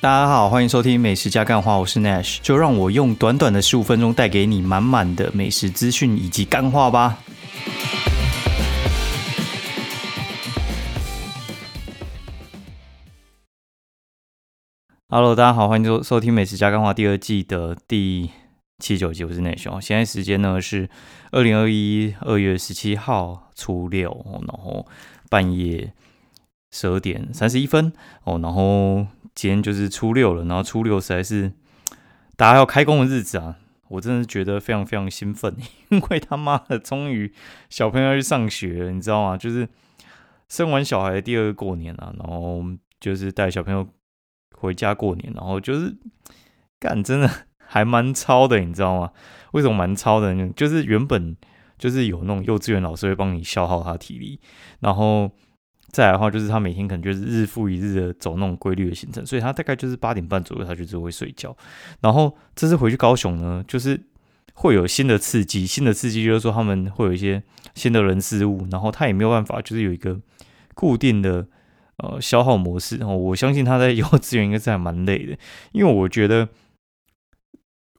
大家好，欢迎收听美食加干话，我是 Nash，就让我用短短的十五分钟带给你满满的美食资讯以及干话吧。Hello，大家好，欢迎收收听美食加干话第二季的第七九集，我是 Nash。现在时间呢是二零二一二月十七号初六，然后半夜十二点三十一分哦，然后。今天就是初六了，然后初六实在是大家要开工的日子啊，我真的觉得非常非常兴奋，因为他妈的终于小朋友要去上学了，你知道吗？就是生完小孩第二个过年啊，然后就是带小朋友回家过年，然后就是干真的还蛮超的，你知道吗？为什么蛮超的？就是原本就是有那种幼稚园老师会帮你消耗他体力，然后。再来的话，就是他每天可能就是日复一日的走那种规律的行程，所以他大概就是八点半左右，他就是会睡觉。然后这次回去高雄呢，就是会有新的刺激，新的刺激就是说他们会有一些新的人事物，然后他也没有办法，就是有一个固定的呃消耗模式。然后我相信他在幼稚园应该是还蛮累的，因为我觉得。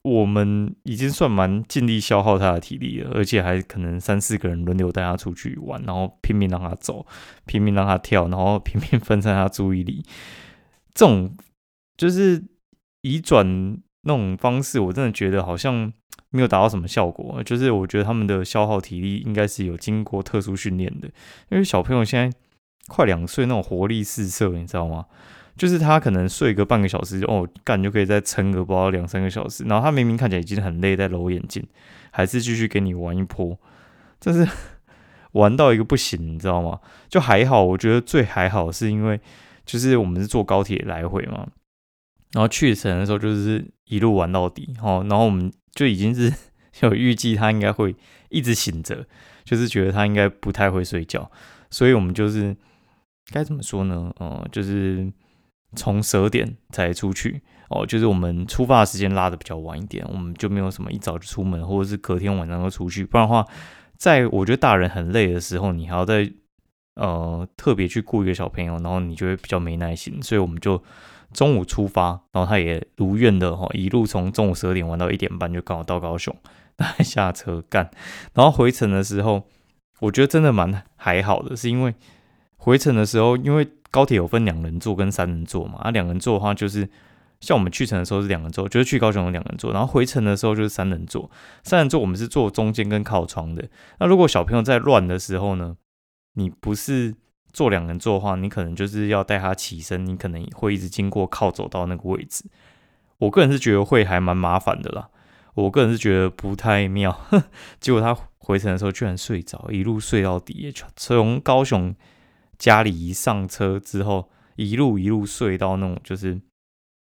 我们已经算蛮尽力消耗他的体力了，而且还可能三四个人轮流带他出去玩，然后拼命让他走，拼命让他跳，然后拼命分散他注意力。这种就是移转那种方式，我真的觉得好像没有达到什么效果。就是我觉得他们的消耗体力应该是有经过特殊训练的，因为小朋友现在快两岁，那种活力四射，你知道吗？就是他可能睡个半个小时，哦，干就可以再撑个不知道两三个小时。然后他明明看起来已经很累，在揉眼睛，还是继续给你玩一波，真是 玩到一个不行，你知道吗？就还好，我觉得最还好是因为就是我们是坐高铁来回嘛，然后去程的时候就是一路玩到底，哦，然后我们就已经是 有预计他应该会一直醒着，就是觉得他应该不太会睡觉，所以我们就是该怎么说呢？嗯，就是。从十二点才出去哦，就是我们出发的时间拉的比较晚一点，我们就没有什么一早就出门，或者是隔天晚上就出去。不然的话，在我觉得大人很累的时候，你还要在呃特别去顾一个小朋友，然后你就会比较没耐心。所以我们就中午出发，然后他也如愿的哈，一路从中午十二点玩到一点半，就刚好到高雄，下车干。然后回程的时候，我觉得真的蛮还好的，是因为回程的时候，因为。高铁有分两人座跟三人座嘛？啊，两人座的话就是像我们去程的时候是两人座，就是去高雄的两人座，然后回程的时候就是三人座。三人座我们是坐中间跟靠窗的。那如果小朋友在乱的时候呢，你不是坐两人座的话，你可能就是要带他起身，你可能会一直经过靠走到那个位置。我个人是觉得会还蛮麻烦的啦。我个人是觉得不太妙。结果他回程的时候居然睡着，一路睡到底，从高雄。家里一上车之后，一路一路睡到那种就是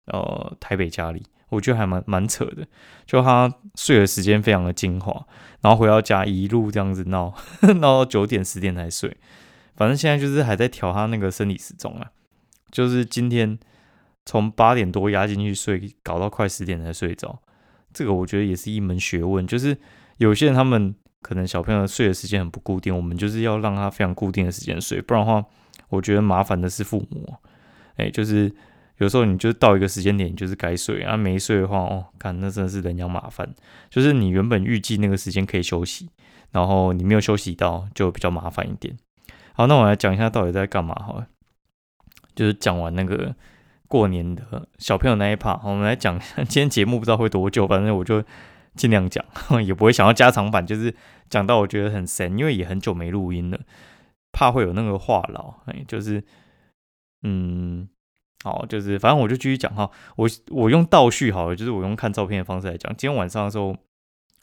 呃台北家里，我觉得还蛮蛮扯的。就他睡的时间非常的精华，然后回到家一路这样子闹 闹到九点十点才睡。反正现在就是还在调他那个生理时钟啊，就是今天从八点多压进去睡，搞到快十点才睡着。这个我觉得也是一门学问，就是有些人他们。可能小朋友睡的时间很不固定，我们就是要让他非常固定的时间睡，不然的话，我觉得麻烦的是父母。哎，就是有时候你就到一个时间点，你就是该睡啊，没睡的话，哦，看那真的是人仰马翻。就是你原本预计那个时间可以休息，然后你没有休息到，就比较麻烦一点。好，那我来讲一下到底在干嘛好了，就是讲完那个过年的小朋友那一 part，我们来讲今天节目不知道会多久，反正我就。尽量讲，也不会想要加长版，就是讲到我觉得很神，因为也很久没录音了，怕会有那个话痨。哎，就是，嗯，好，就是反正我就继续讲哈。我我用倒叙好了，就是我用看照片的方式来讲。今天晚上的时候，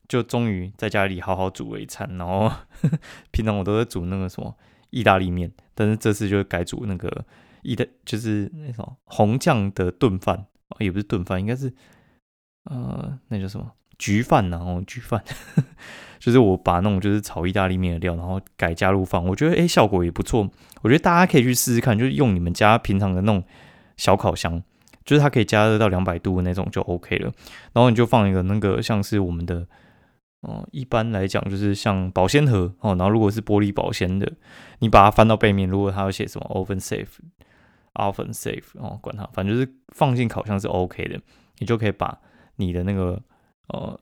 就终于在家里好好煮了一餐。然后 平常我都在煮那个什么意大利面，但是这次就改煮那个意大，就是那种红酱的炖饭，也不是炖饭，应该是呃，那叫什么？焗饭然后焗饭就是我把那种就是炒意大利面的料，然后改加入放，我觉得诶效果也不错。我觉得大家可以去试试看，就是用你们家平常的那种小烤箱，就是它可以加热到两百度的那种就 OK 了。然后你就放一个那个像是我们的，哦，一般来讲就是像保鲜盒哦。然后如果是玻璃保鲜的，你把它翻到背面，如果它要写什么 oven safe oven safe 哦，管它，反正就是放进烤箱是 OK 的，你就可以把你的那个呃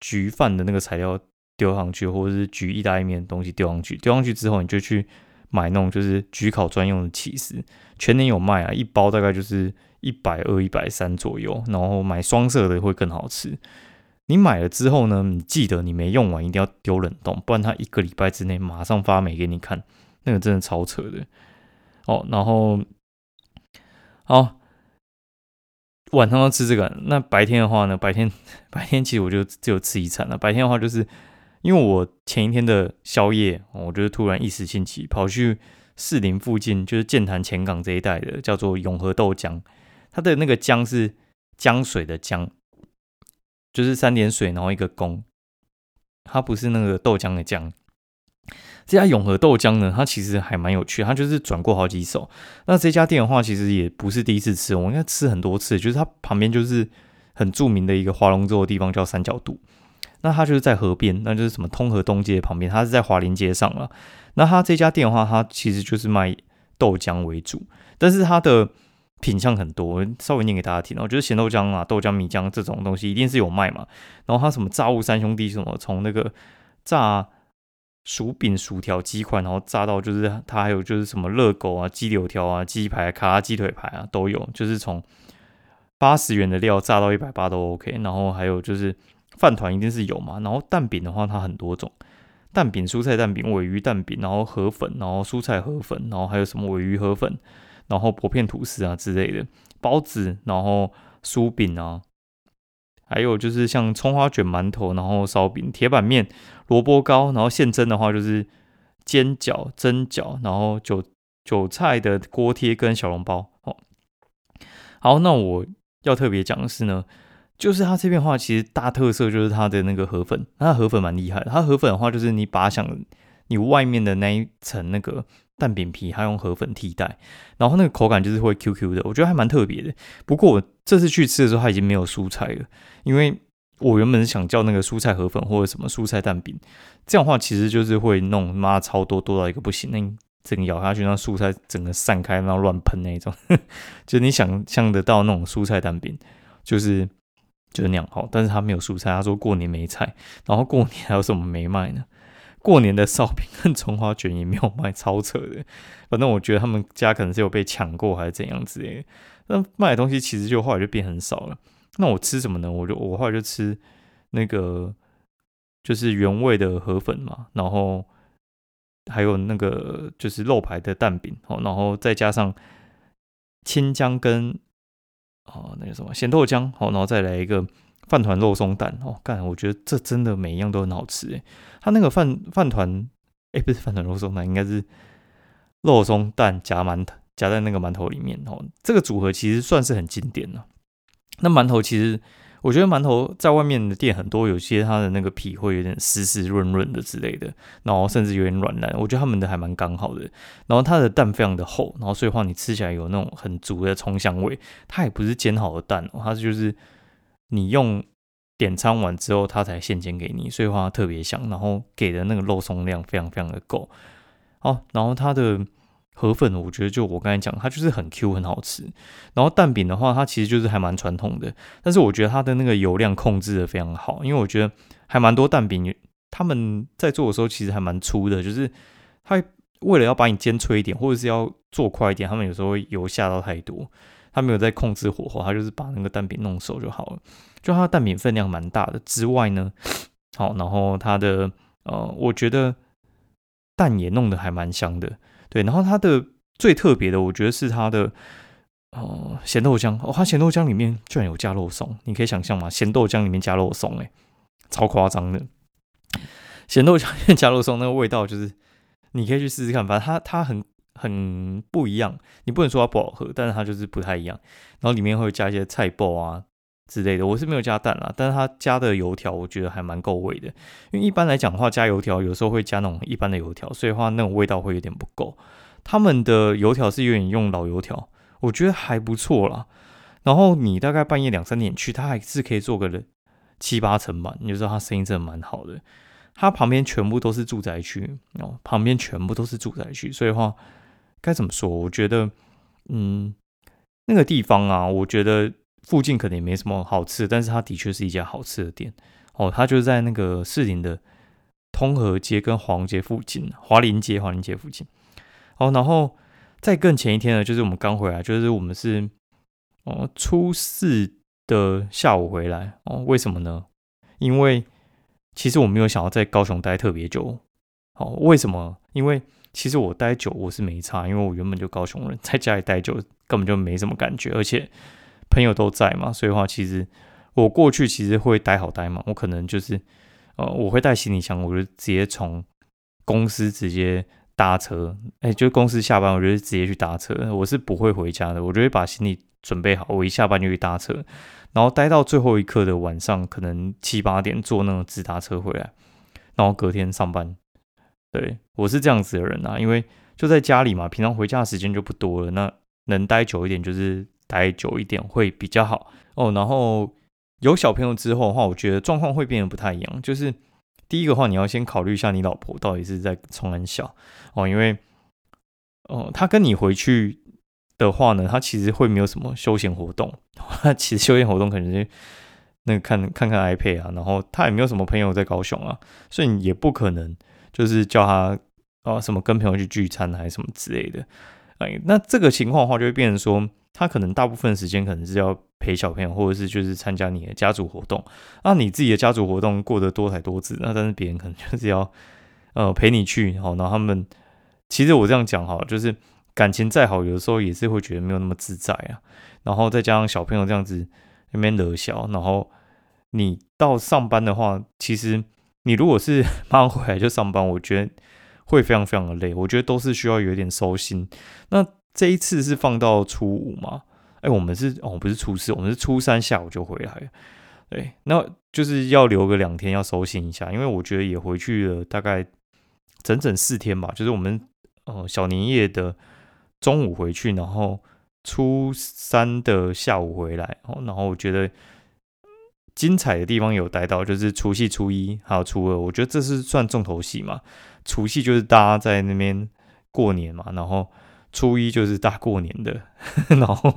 焗饭的那个材料丢上去，或者是焗意大利面的东西丢上去，丢上去之后你就去买那种就是焗烤专用的起司，全年有卖啊，一包大概就是一百二、一百三左右，然后买双色的会更好吃。你买了之后呢，你记得你没用完一定要丢冷冻，不然它一个礼拜之内马上发霉给你看，那个真的超扯的哦。然后。好，晚上要吃这个。那白天的话呢？白天 白天其实我就只有吃一餐了。白天的话，就是因为我前一天的宵夜，我就是突然一时兴起，跑去士林附近，就是建潭前港这一带的，叫做永和豆浆。它的那个浆是浆水的浆，就是三点水，然后一个工，它不是那个豆浆的浆。这家永和豆浆呢，它其实还蛮有趣，它就是转过好几手。那这家店的话，其实也不是第一次吃，我应该吃很多次。就是它旁边就是很著名的一个划龙舟的地方，叫三角渡。那它就是在河边，那就是什么通河东街旁边，它是在华林街上了。那它这家店的话，它其实就是卖豆浆为主，但是它的品相很多，稍微念给大家听。我觉得咸豆浆啊、豆浆、米浆这种东西一定是有卖嘛。然后它什么炸物三兄弟什么，从那个炸。薯饼、薯条、鸡块，然后炸到就是它还有就是什么热狗啊、鸡柳条啊、鸡排、卡拉鸡腿排啊都有，就是从八十元的料炸到一百八都 OK。然后还有就是饭团一定是有嘛，然后蛋饼的话它很多种，蛋饼、蔬菜蛋饼、尾鱼蛋饼，然后河粉，然后蔬菜河粉，然后还有什么尾鱼河粉，然后薄片吐司啊之类的包子，然后酥饼啊。还有就是像葱花卷、馒头，然后烧饼、铁板面、萝卜糕，然后现蒸的话就是煎饺、蒸饺，然后韭韭菜的锅贴跟小笼包。哦，好，那我要特别讲的是呢，就是它这边的话，其实大特色就是它的那个河粉，它河粉蛮厉害的。它河粉的话，就是你把想你外面的那一层那个。蛋饼皮它用河粉替代，然后那个口感就是会 Q Q 的，我觉得还蛮特别的。不过我这次去吃的时候，它已经没有蔬菜了，因为我原本是想叫那个蔬菜河粉或者什么蔬菜蛋饼，这样的话其实就是会弄妈超多多到一个不行，那整个咬下去，那蔬菜整个散开，然后乱喷那一种，就你想象得到那种蔬菜蛋饼，就是就是那样好，但是他没有蔬菜，他说过年没菜，然后过年还有什么没卖呢？过年的烧饼跟葱花卷也没有卖，超扯的。反正我觉得他们家可能是有被抢过还是怎样之类的。那卖的东西其实就后来就变很少了。那我吃什么呢？我就我后来就吃那个就是原味的河粉嘛，然后还有那个就是肉排的蛋饼哦，然后再加上青姜跟哦那个什么咸豆浆哦，然后再来一个。饭团肉松蛋哦，干！我觉得这真的每一样都很好吃诶。它那个饭饭团，哎，不是饭团肉松蛋，应该是肉松蛋夹馒头，夹在那个馒头里面哦。这个组合其实算是很经典了。那馒头其实，我觉得馒头在外面的店很多，有些它的那个皮会有点湿湿润润的之类的，然后甚至有点软烂。我觉得他们的还蛮刚好的。然后它的蛋非常的厚，然后所以话你吃起来有那种很足的葱香味。它也不是煎好的蛋，它就是。你用点餐完之后，它才现煎给你，所以话特别香。然后给的那个肉松量非常非常的够。好，然后它的河粉，我觉得就我刚才讲，它就是很 Q 很好吃。然后蛋饼的话，它其实就是还蛮传统的，但是我觉得它的那个油量控制的非常好，因为我觉得还蛮多蛋饼他们在做的时候其实还蛮粗的，就是他为了要把你煎脆一点，或者是要做快一点，他们有时候油下到太多。他没有在控制火候，他就是把那个蛋饼弄熟就好了。就它的蛋饼分量蛮大的之外呢，好，然后它的呃，我觉得蛋也弄得还蛮香的，对。然后它的最特别的，我觉得是它的呃咸豆浆哦，它咸豆浆里面居然有加肉松，你可以想象吗？咸豆浆里面加肉松，哎，超夸张的。咸豆浆里面加肉松，那个味道就是你可以去试试看，反正它它很。很不一样，你不能说它不好喝，但是它就是不太一样。然后里面会加一些菜包啊之类的，我是没有加蛋啦，但是它加的油条我觉得还蛮够味的。因为一般来讲的话，加油条有时候会加那种一般的油条，所以话那种味道会有点不够。他们的油条是有点用老油条，我觉得还不错啦。然后你大概半夜两三点去，它还是可以做个七八成满，你就知道它生意真的蛮好的。它旁边全部都是住宅区哦，旁边全部都是住宅区，所以话。该怎么说？我觉得，嗯，那个地方啊，我觉得附近可能也没什么好吃，但是它的确是一家好吃的店哦。它就在那个士林的通河街跟黄街附近，华林街、华林街附近。哦，然后再更前一天呢，就是我们刚回来，就是我们是哦初四的下午回来哦。为什么呢？因为其实我没有想要在高雄待特别久。哦，为什么？因为其实我待久我是没差，因为我原本就高雄人，在家里待久根本就没什么感觉，而且朋友都在嘛，所以话其实我过去其实会待好待嘛，我可能就是呃我会带行李箱，我就直接从公司直接搭车，哎，就公司下班我就直接去搭车，我是不会回家的，我就会把行李准备好，我一下班就去搭车，然后待到最后一刻的晚上，可能七八点坐那种直达车回来，然后隔天上班。对我是这样子的人啊，因为就在家里嘛，平常回家的时间就不多了，那能待久一点就是待久一点会比较好哦。然后有小朋友之后的话，我觉得状况会变得不太一样。就是第一个话，你要先考虑一下你老婆到底是在从很小哦，因为哦，他跟你回去的话呢，他其实会没有什么休闲活动，他其实休闲活动可能是那个看看看 iPad 啊，然后他也没有什么朋友在高雄啊，所以你也不可能。就是叫他啊什么跟朋友去聚餐还是什么之类的，那这个情况的话就会变成说，他可能大部分时间可能是要陪小朋友，或者是就是参加你的家族活动。那你自己的家族活动过得多才多姿，那但是别人可能就是要呃陪你去，好，然后他们其实我这样讲哈，就是感情再好，有的时候也是会觉得没有那么自在啊。然后再加上小朋友这样子那边惹笑，然后你到上班的话，其实。你如果是 马上回来就上班，我觉得会非常非常的累。我觉得都是需要有一点收心。那这一次是放到初五嘛？哎，我们是哦，不是初四，我们是初三下午就回来了。对，那就是要留个两天要收心一下，因为我觉得也回去了大概整整四天吧。就是我们呃小年夜的中午回去，然后初三的下午回来，然后我觉得。精彩的地方有待到，就是除夕、初一还有初二，我觉得这是算重头戏嘛。除夕就是大家在那边过年嘛，然后初一就是大过年的，然后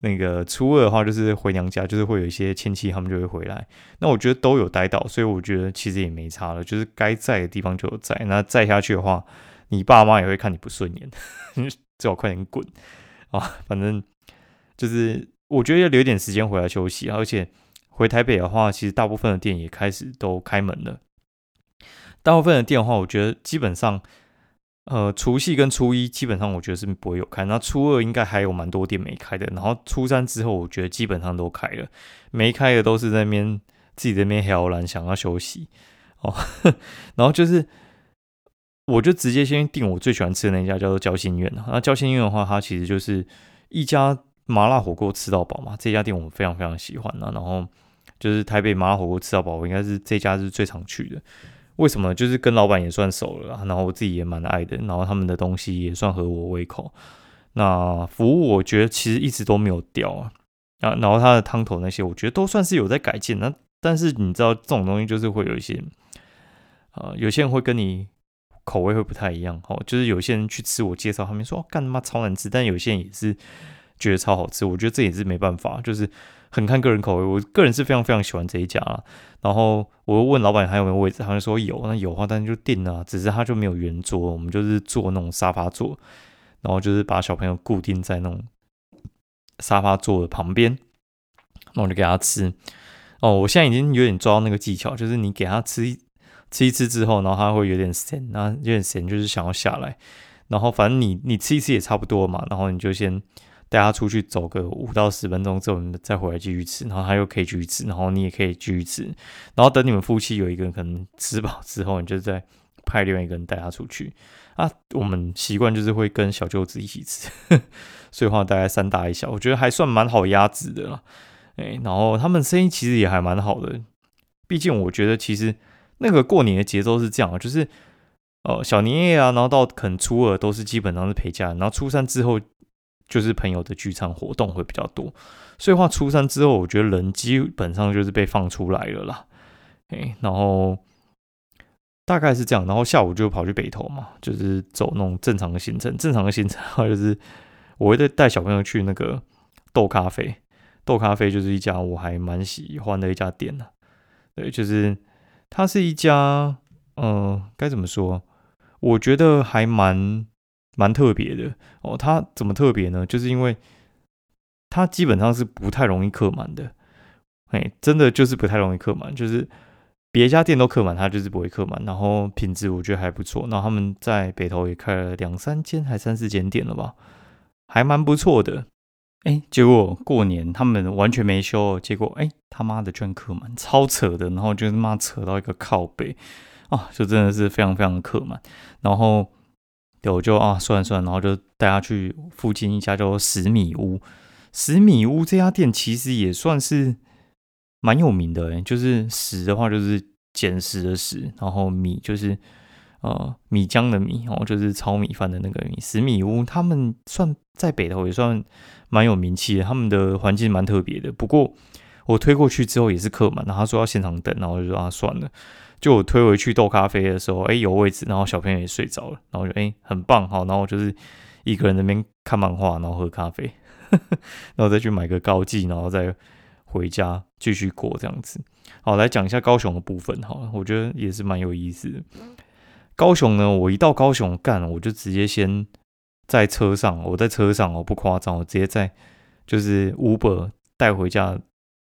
那个初二的话就是回娘家，就是会有一些亲戚他们就会回来。那我觉得都有待到，所以我觉得其实也没差了，就是该在的地方就有在。那再下去的话，你爸妈也会看你不顺眼，最好快点滚啊！反正就是我觉得要留点时间回来休息，而且。回台北的话，其实大部分的店也开始都开门了。大部分的店的话，我觉得基本上，呃，除夕跟初一基本上我觉得是不会有开。那初二应该还有蛮多店没开的。然后初三之后，我觉得基本上都开了。没开的都是在那边自己在那边摇篮，想要休息哦。然后就是，我就直接先订我最喜欢吃的那家，叫做交心苑。那交心苑的话，它其实就是一家麻辣火锅吃到饱嘛。这家店我们非常非常喜欢啊。然后就是台北麻辣火锅吃到饱，应该是这家是最常去的。为什么？就是跟老板也算熟了，然后我自己也蛮爱的，然后他们的东西也算合我胃口。那服务我觉得其实一直都没有掉啊，啊，然后他的汤头那些，我觉得都算是有在改进。那但是你知道这种东西就是会有一些，呃，有些人会跟你口味会不太一样哦。就是有些人去吃我介绍，他们说哦干他妈超难吃，但有些人也是觉得超好吃。我觉得这也是没办法，就是。很看个人口味，我个人是非常非常喜欢这一家。然后我问老板还有没有位置，他就说有，那有话，但是就定了，只是他就没有圆桌，我们就是坐那种沙发座，然后就是把小朋友固定在那种沙发座的旁边，那我就给他吃。哦，我现在已经有点抓到那个技巧，就是你给他吃一吃一吃之后，然后他会有点咸，那有点咸就是想要下来，然后反正你你吃一吃也差不多嘛，然后你就先。带他出去走个五到十分钟之后，你再回来继续吃，然后他又可以继续吃，然后你也可以继续吃，然后等你们夫妻有一个人可能吃饱之后，你就再派另外一个人带他出去啊。我们习惯就是会跟小舅子一起吃，所以话大概三大一小，我觉得还算蛮好压制的了。哎，然后他们生意其实也还蛮好的，毕竟我觉得其实那个过年的节奏是这样，就是呃小年夜啊，然后到可能初二都是基本上是陪家人，然后初三之后。就是朋友的聚餐活动会比较多，所以话初三之后，我觉得人基本上就是被放出来了啦。哎，然后大概是这样，然后下午就跑去北投嘛，就是走那种正常的行程。正常的行程的话，就是我会带带小朋友去那个豆咖啡，豆咖啡就是一家我还蛮喜欢的一家店呢。对，就是它是一家，呃，该怎么说？我觉得还蛮蛮特别的哦。它怎么特别呢？就是因为它基本上是不太容易客满的，哎，真的就是不太容易客满，就是别家店都客满，它就是不会客满。然后品质我觉得还不错。然后他们在北投也开了两三间，还三四间店了吧，还蛮不错的。哎，结果过年他们完全没休，结果哎他妈的居然客满，超扯的。然后就他妈扯到一个靠背啊，就真的是非常非常的客满。然后我就啊算了算了，然后就带他去附近一家叫十米屋。十米屋这家店其实也算是蛮有名的哎，就是十的话就是捡石的石，然后米就是。呃，米浆的米然后，就是炒米饭的那个米。十米屋他们算在北头也算蛮有名气的，他们的环境蛮特别的。不过我推过去之后也是客满，然后他说要现场等，然后就说啊算了。就我推回去豆咖啡的时候，哎有位置，然后小朋友也睡着了，然后就哎很棒好，然后我就是一个人那边看漫画，然后喝咖啡，然后再去买个高记，然后再回家继续过这样子。好，来讲一下高雄的部分哈，我觉得也是蛮有意思的。高雄呢，我一到高雄干，我就直接先在车上，我在车上，我不夸张，我直接在就是 Uber 带回家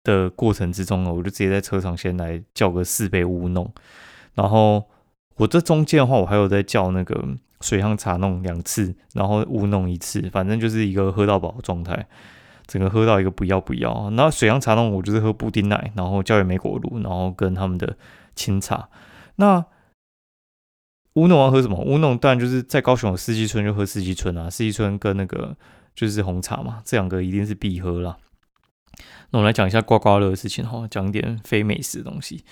的过程之中呢，我就直接在车上先来叫个四杯乌弄，然后我这中间的话，我还有在叫那个水香茶弄两次，然后乌弄一次，反正就是一个喝到饱的状态，整个喝到一个不要不要。那水香茶弄我就是喝布丁奶，然后叫也梅果露，然后跟他们的清茶，那。乌弄要喝什么？乌弄当然就是在高雄有四季春就喝四季春啊，四季春跟那个就是红茶嘛，这两个一定是必喝啦。那我们来讲一下刮刮乐的事情哈，讲点非美食的东西。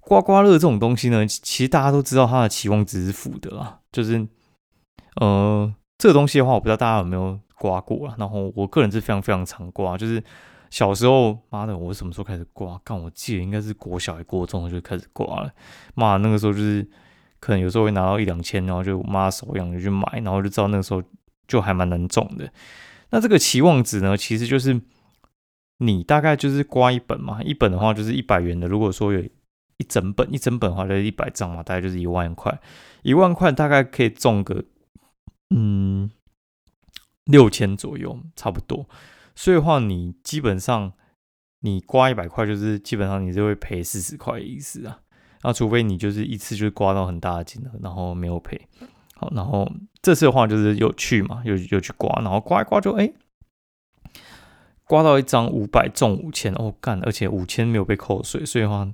刮刮乐这种东西呢，其实大家都知道它的期望值是负的啦，就是呃这个东西的话，我不知道大家有没有刮过啊。然后我个人是非常非常常刮，就是小时候妈的，我什么时候开始刮？干，我记得应该是国小还国中就开始刮了。妈，那个时候就是。可能有时候会拿到一两千，然后就妈手痒就去买，然后就知道那个时候就还蛮难中的。那这个期望值呢，其实就是你大概就是刮一本嘛，一本的话就是一百元的。如果说有一整本，一整本的话就是一百张嘛，大概就是一万块。一万块大概可以中个嗯六千左右，差不多。所以的话，你基本上你刮一百块，就是基本上你就会赔四十块的意思啊。那除非你就是一次就刮到很大的金额，然后没有赔，好，然后这次的话就是又去嘛，又又去刮，然后刮一刮就哎，刮到一张五百中五千哦干，而且五千没有被扣税，所以话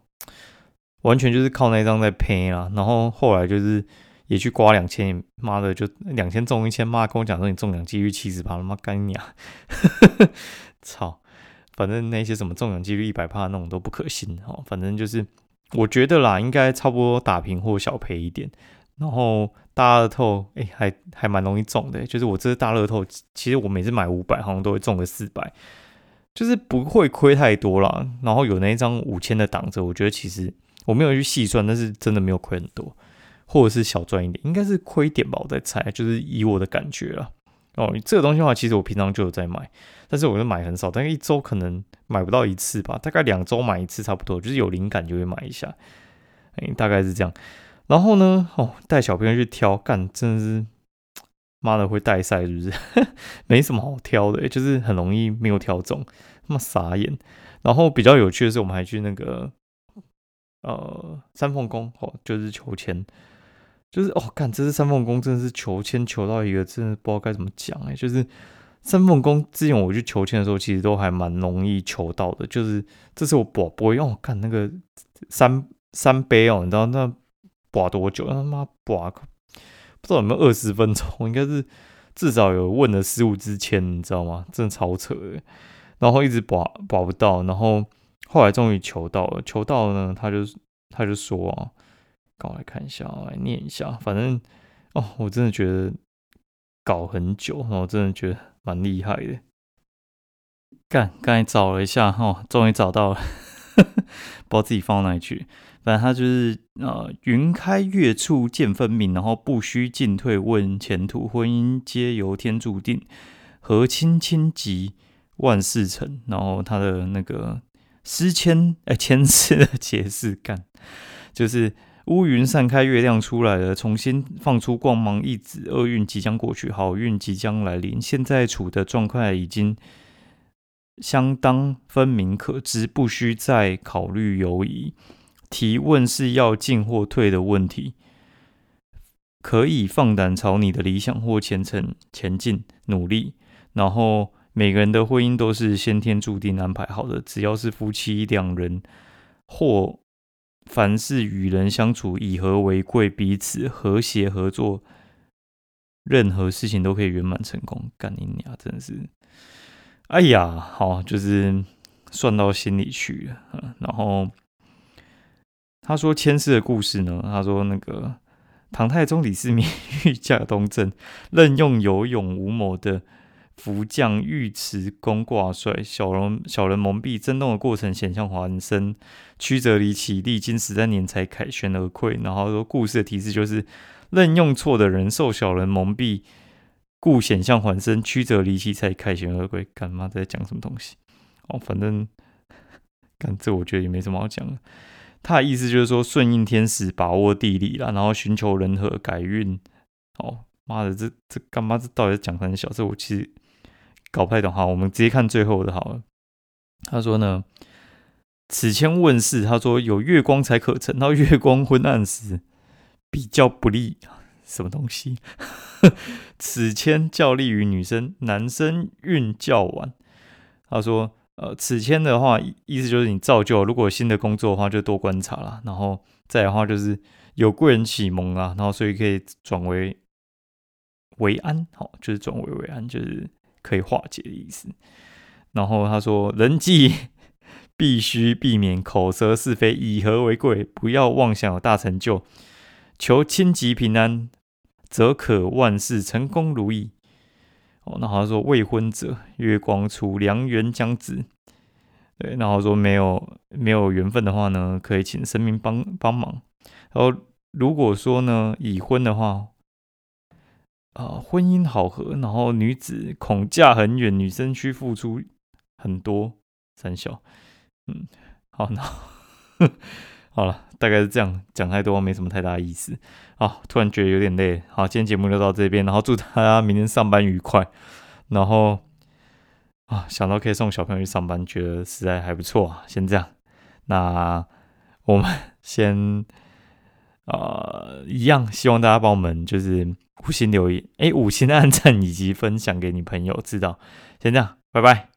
完全就是靠那张在赔啊。然后后来就是也去刮两千，妈的就两千中一千，妈跟我讲说你中奖几率七十趴，他妈干你啊！操，反正那些什么中奖几率一百趴那种都不可信哦，反正就是。我觉得啦，应该差不多打平或小赔一点，然后大乐透，哎，还还蛮容易中的。就是我这次大乐透，其实我每次买五百，好像都会中个四百，就是不会亏太多啦。然后有那一张五千的挡着，我觉得其实我没有去细算，但是真的没有亏很多，或者是小赚一点，应该是亏点吧，我在猜，就是以我的感觉了。哦，这个东西的话，其实我平常就有在买，但是我就买很少，大概一周可能买不到一次吧，大概两周买一次差不多，就是有灵感就会买一下，哎，大概是这样。然后呢，哦，带小朋友去挑，干真的是，妈的会带赛是不是？没什么好挑的，就是很容易没有挑中，那么傻眼。然后比较有趣的是，我们还去那个呃三凤宫，哦，就是求签。就是哦，看这是三凤宫真的是求签求到一个真的不知道该怎么讲哎。就是三凤宫之前我去求签的时候，其实都还蛮容易求到的。就是这次我卜卜用看那个三三杯哦，你知道那卜多久？他妈卜不知道有没有二十分钟，应该是至少有问了十五支签，你知道吗？真的超扯的。然后一直卜卜不到，然后后来终于求到了，求到了呢，他就他就说啊。我来看一下，我来念一下。反正哦，我真的觉得搞很久，然后真的觉得蛮厉害的。干，刚才找了一下，哦，终于找到了，不知道自己放哪里去。反正他就是呃，云开月处见分明，然后不需进退问前途，婚姻皆由天注定。和亲亲吉万事成，然后他的那个诗签哎签诗的 解释干，就是乌云散开，月亮出来了，重新放出光芒，一指厄运即将过去，好运即将来临。现在处的状态已经相当分明可知，不需再考虑犹疑。提问是要进或退的问题。可以放胆朝你的理想或前程前进，努力。然后每个人的婚姻都是先天注定安排好的，只要是夫妻两人，或凡是与人相处，以和为贵，彼此和谐合作，任何事情都可以圆满成功。干你娘，真的是，哎呀，好，就是算到心里去了。然后他说签诗的故事呢，他说那个。唐太宗李世民御驾东征，任用有勇无谋的福将尉迟恭挂帅，小人小人蒙蔽，征动的过程险象环生，曲折离奇，历经十三年才凯旋而归。然后说故事的提示就是任用错的人，受小人蒙蔽，故险象环生，曲折离奇才凯旋而归。干妈在讲什么东西？哦，反正干这我觉得也没什么好讲的。他的意思就是说，顺应天时，把握地利啦，然后寻求人和，改运。哦，妈的，这这干嘛？这到底是讲很小？这我其实搞不太懂。好，我们直接看最后的好了。他说呢，此签问世，他说有月光才可成，到月光昏暗时比较不利。什么东西？此签较利于女生，男生运较晚。他说。呃，此签的话，意思就是你造就，如果新的工作的话，就多观察啦。然后再的话，就是有贵人启蒙啊，然后所以可以转为为安，好，就是转为为安，就是可以化解的意思。然后他说，人际 必须避免口舌是非，以和为贵，不要妄想有大成就，求亲吉平安，则可万事成功如意。哦，那好像说未婚者月光出，良缘将至。对，然后说没有没有缘分的话呢，可以请神明帮帮忙。然后如果说呢已婚的话，啊，婚姻好合，然后女子恐嫁很远，女生需付出很多。三小，嗯，好，那 好了，大概是这样，讲太多没什么太大意思。好，突然觉得有点累。好，今天节目就到这边，然后祝大家明天上班愉快。然后啊，想到可以送小朋友去上班，觉得实在还不错啊。先这样，那我们先啊，一样，希望大家帮我们就是五星留言，哎，五星按赞以及分享给你朋友知道。先这样，拜拜。